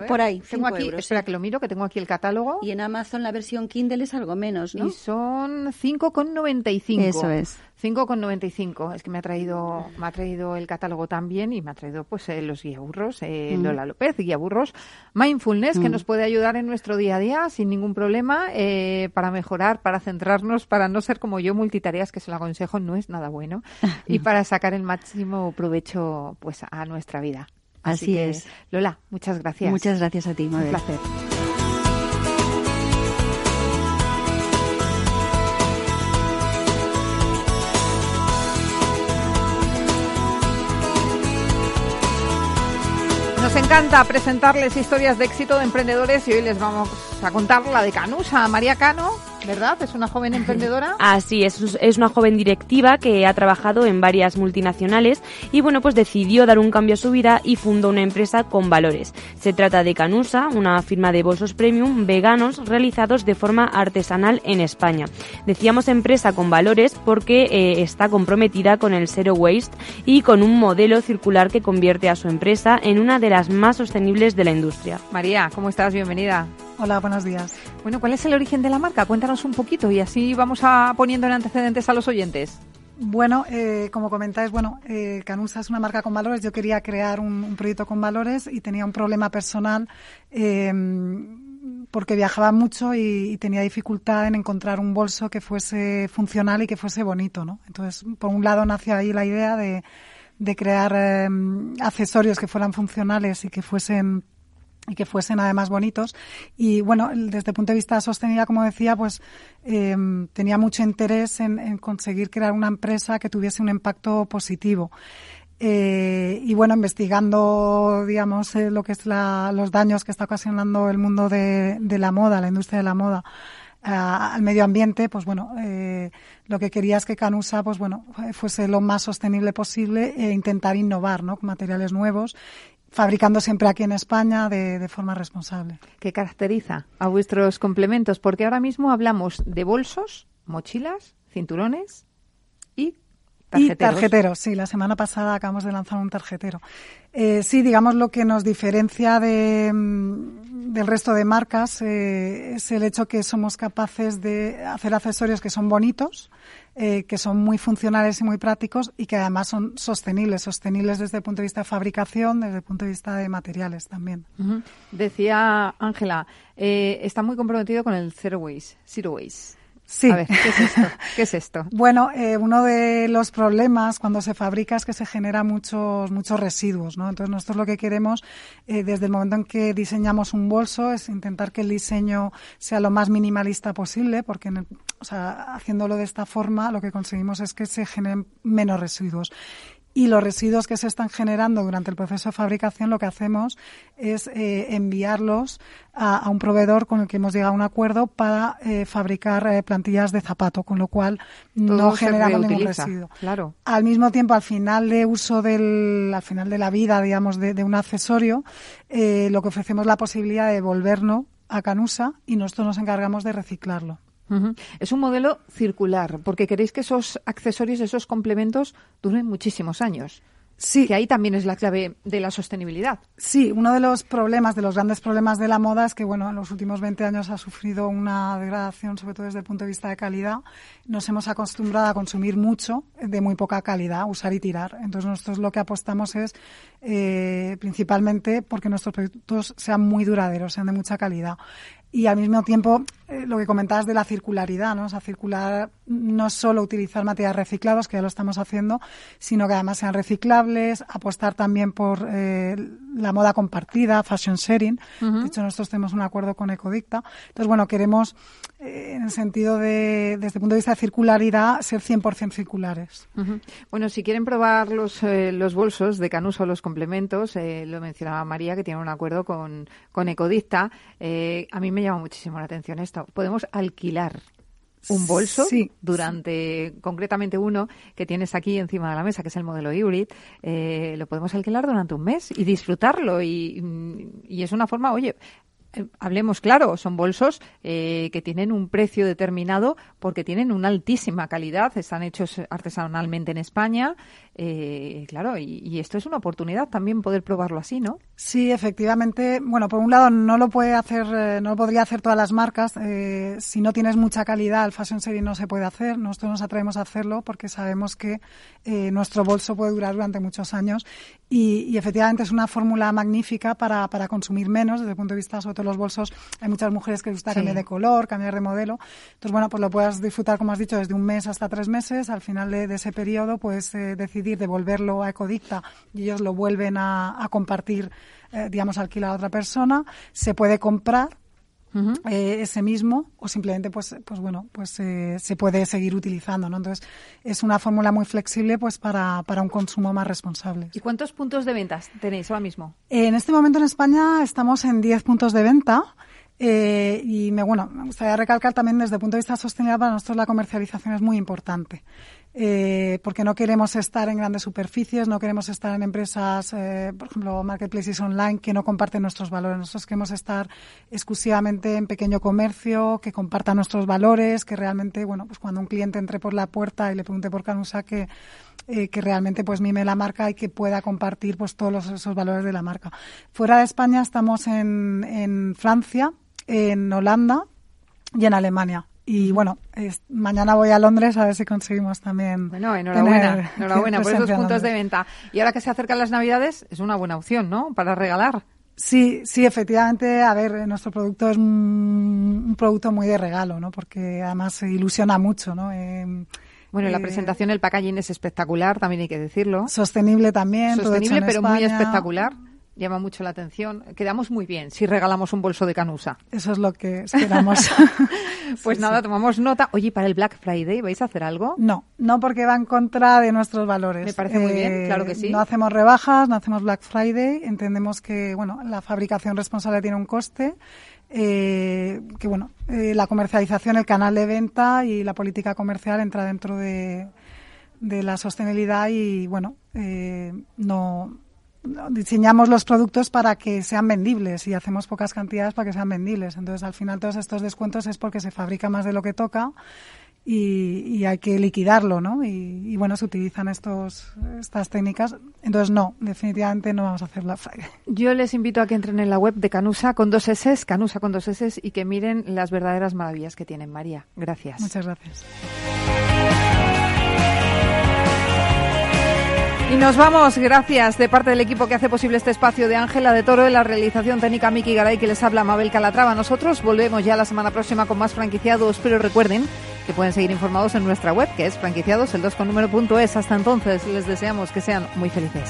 por ahí. Tengo aquí, espera que lo miro, que tengo aquí el catálogo. Y en Amazon la versión Kindle es algo menos, ¿no? Y son 5,95. Eso es. 5,95. Es que me ha traído me ha traído el catálogo también y me ha traído pues eh, los guiaburros, eh, mm. Lola López, guiaburros Mindfulness, que mm. nos puede ayudar en nuestro día a día sin ningún problema eh, para mejorar, para centrarnos, para no ser como yo multitareas, que se lo aconsejo, no es nada bueno, y para sacar el máximo provecho pues a nuestra vida. Así, es. Lola, muchas gracias. Muchas gracias a ti, Un placer. Nos encanta presentarles historias de éxito de emprendedores y hoy les vamos a contar la de Canusa. María Cano, ¿verdad? Es una joven emprendedora. Así es, es una joven directiva que ha trabajado en varias multinacionales y bueno, pues decidió dar un cambio a su vida y fundó una empresa con valores. Se trata de Canusa, una firma de bolsos premium veganos realizados de forma artesanal en España. Decíamos empresa con valores porque eh, está comprometida con el zero waste y con un modelo circular que convierte a su empresa en una de las más sostenibles de la industria. María, ¿cómo estás? Bienvenida. Hola, buenos días. Bueno, ¿cuál es el origen de la marca? Cuéntanos un poquito y así vamos a poniendo en antecedentes a los oyentes. Bueno, eh, como comentáis, bueno, eh, Canusa es una marca con valores. Yo quería crear un, proyecto con valores y tenía un problema personal eh, porque viajaba mucho y, tenía dificultad en encontrar un bolso que fuese funcional y que fuese bonito, ¿no? Entonces, por un lado nació ahí la idea de, de crear accesorios que fueran funcionales y que fuesen y que fuesen además bonitos. Y bueno, desde el punto de vista sostenible, como decía, pues eh, tenía mucho interés en, conseguir crear una empresa que tuviese un impacto positivo. Eh, y bueno, investigando, digamos, eh, lo que es los daños que está ocasionando el mundo de, la moda, la industria de la moda, al medio ambiente, pues bueno, lo que quería es que Canusa, pues bueno, fuese lo más sostenible posible e intentar innovar, ¿no? Con materiales nuevos fabricando siempre aquí en España de, forma responsable. ¿Qué caracteriza a vuestros complementos? Porque ahora mismo hablamos de bolsos, mochilas, cinturones y tarjeteros. Y tarjeteros, sí. La semana pasada acabamos de lanzar un tarjetero. Eh, sí, digamos lo que nos diferencia de, del resto de marcas eh, es el hecho que somos capaces de hacer accesorios que son bonitos, eh, que son muy funcionales y muy prácticos y que además son sostenibles, sostenibles desde el punto de vista de fabricación, desde el punto de vista de materiales también. Decía Ángela, eh, está muy comprometido con el Zero Waste. Zero Waste. Sí. A ver, ¿qué es esto? ¿Qué es esto? bueno, eh, uno de los problemas cuando se fabrica es que se genera muchos, muchos residuos, ¿no? Entonces nosotros lo que queremos eh, desde el momento en que diseñamos un bolso es intentar que el diseño sea lo más minimalista posible, porque o sea, haciéndolo de esta forma lo que conseguimos es que se generen menos residuos y los residuos que se están generando durante el proceso de fabricación lo que hacemos es eh, enviarlos a, un proveedor con el que hemos llegado a un acuerdo para eh, fabricar eh, plantillas de zapato, con lo cual no generamos ningún residuo. Claro. Al mismo tiempo, al final de uso del, al final de la vida, digamos, de, de un accesorio, lo que ofrecemos es la posibilidad de devolvernos a Canusa y nosotros nos encargamos de reciclarlo. Es un modelo circular, porque queréis que esos accesorios, esos complementos duren muchísimos años. Sí. Que ahí también es la clave de la sostenibilidad. Sí, uno de los problemas, de los grandes problemas de la moda es que, bueno, en los últimos 20 años ha sufrido una degradación, sobre todo desde el punto de vista de calidad. Nos hemos acostumbrado a consumir mucho de muy poca calidad, usar y tirar. Entonces, nosotros lo que apostamos es, eh, principalmente, porque nuestros productos sean muy duraderos, sean de mucha calidad y al mismo tiempo eh, lo que comentabas de la circularidad, ¿no? O sea, circular no solo utilizar materiales reciclados, que ya lo estamos haciendo, sino que además sean reciclables, apostar también por eh, la moda compartida, fashion sharing. De hecho, nosotros tenemos un acuerdo con Ecodicta. Entonces, bueno, queremos, eh, en el sentido de, desde el punto de vista de circularidad, ser 100% circulares. Bueno, si quieren probar los, los bolsos de Canuso, los complementos, lo mencionaba María, que tiene un acuerdo con, con Ecodicta. a mí me llama muchísimo la atención esto. Podemos alquilar un bolso durante, concretamente uno que tienes aquí encima de la mesa, que es el modelo hybrid, eh, lo podemos alquilar durante un mes y disfrutarlo. Y, y es una forma, oye, eh, hablemos claro, son bolsos eh, que tienen un precio determinado porque tienen una altísima calidad, están hechos artesanalmente en España, eh, claro, y, esto es una oportunidad también poder probarlo así, ¿no? Sí, efectivamente. Bueno, por un lado no lo puede hacer, no lo podría hacer todas las marcas. si no tienes mucha calidad, el fashion serie no se puede hacer. Nosotros nos atrevemos a hacerlo porque sabemos que nuestro bolso puede durar durante muchos años y, efectivamente es una fórmula magnífica para, para consumir menos desde el punto de vista sobre todo los bolsos hay muchas mujeres que les gusta cambiar de color, cambiar de modelo. Entonces, bueno, pues lo puedas disfrutar, como has dicho, desde un mes hasta tres meses. Al final de, ese periodo, puedes eh, decidir devolverlo a Ecodicta y ellos lo vuelven a, compartir, eh, digamos, alquilar a otra persona. Se puede comprar eh, ese mismo o simplemente pues pues bueno pues eh, se puede seguir utilizando no entonces es una fórmula muy flexible pues para, para un consumo más responsable y cuántos puntos de ventas tenéis ahora mismo en este momento en España estamos en 10 puntos de venta eh, y me, bueno, me gustaría recalcar también desde el punto de vista sostenible para nosotros la comercialización es muy importante. Eh, porque no queremos estar en grandes superficies, no queremos estar en empresas, eh, por ejemplo, marketplaces online que no comparten nuestros valores. Nosotros queremos estar exclusivamente en pequeño comercio, que comparta nuestros valores, que realmente, bueno, pues cuando un cliente entre por la puerta y le pregunte por Canusa, que, eh, que realmente pues mime la marca y que pueda compartir pues todos esos valores de la marca. Fuera de España estamos en, en Francia, en Holanda y en Alemania. Y bueno, mañana voy a Londres a ver si conseguimos también. Bueno, enhorabuena, enhorabuena por esos puntos de venta. Y ahora que se acercan las Navidades, es una buena opción, ¿no? Para regalar. Sí, sí, efectivamente. A ver, nuestro producto es un, producto muy de regalo, ¿no? Porque además se ilusiona mucho, ¿no? Eh, bueno, la presentación, el packaging es espectacular, también hay que decirlo. Sostenible también. Sostenible, pero muy espectacular llama mucho la atención. Quedamos muy bien si regalamos un bolso de canusa. Eso es lo que esperamos. pues nada, tomamos nota. Oye, ¿para el Black Friday vais a hacer algo? No, no porque va en contra de nuestros valores. Me parece muy bien, claro que sí. No hacemos rebajas, no hacemos Black Friday. Entendemos que, bueno, la fabricación responsable tiene un coste. Eh, que bueno, eh, la comercialización, el canal de venta y la política comercial entra dentro de, de la sostenibilidad y bueno, eh, no diseñamos los productos para que sean vendibles y hacemos pocas cantidades para que sean vendibles. Entonces, al final, todos estos descuentos es porque se fabrica más de lo que toca y, hay que liquidarlo, ¿no? Y, bueno, se utilizan estos, estas técnicas. Entonces, no, definitivamente no vamos a hacer la Friday. Yo les invito a que entren en la web de Canusa con dos S, Canusa con dos S, y que miren las verdaderas maravillas que tienen. María, gracias. Muchas gracias. Y nos vamos, gracias de parte del equipo que hace posible este espacio de Ángela de Toro, de la realización técnica Miki Garay, que les habla Mabel Calatrava. Nosotros volvemos ya la semana próxima con más franquiciados, pero recuerden que pueden seguir informados en nuestra web, que es franquiciados, el 2 con número punto es. Hasta entonces, les deseamos que sean muy felices.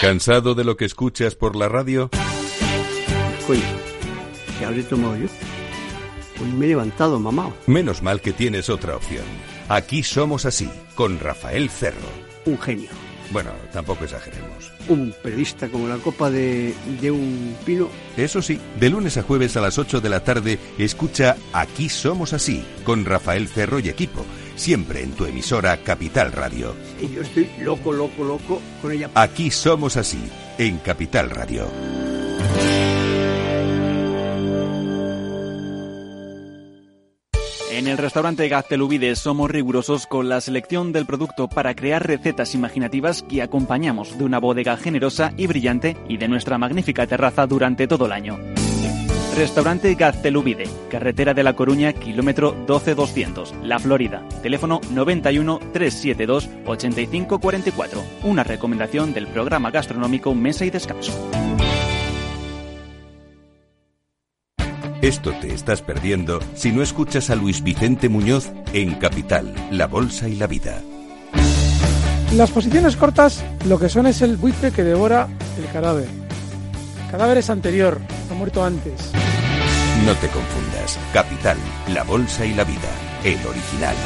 ¿Cansado de lo que escuchas por la radio? Oye, ¿qué habré tomado yo? Hoy me he levantado, mamá. Menos mal que tienes otra opción. Aquí somos así, con Rafael Cerro. Un genio. Bueno, tampoco exageremos. Un periodista como la copa de, de, un pino. Eso sí, de lunes a jueves a las 8 de la tarde, escucha Aquí Somos Así, con Rafael Cerro y equipo siempre en tu emisora Capital Radio. Y yo estoy loco, loco, loco con ella. Aquí somos así, en Capital Radio. En el restaurante Gaztelubides somos rigurosos con la selección del producto para crear recetas imaginativas que acompañamos de una bodega generosa y brillante y de nuestra magnífica terraza durante todo el año. Restaurante Gaztelubide, carretera de La Coruña, kilómetro 12200, La Florida. Teléfono 91 372 8544. Una recomendación del programa gastronómico Mesa y Descanso. Esto te estás perdiendo si no escuchas a Luis Vicente Muñoz en Capital, La Bolsa y la Vida. Las posiciones cortas lo que son es el buitre que devora el cadáver. Cadáver es anterior, ha muerto antes. No te confundas. Capital, la bolsa y la vida. El original.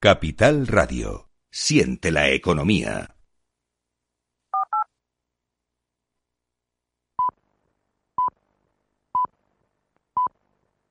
Capital Radio. Siente la economía.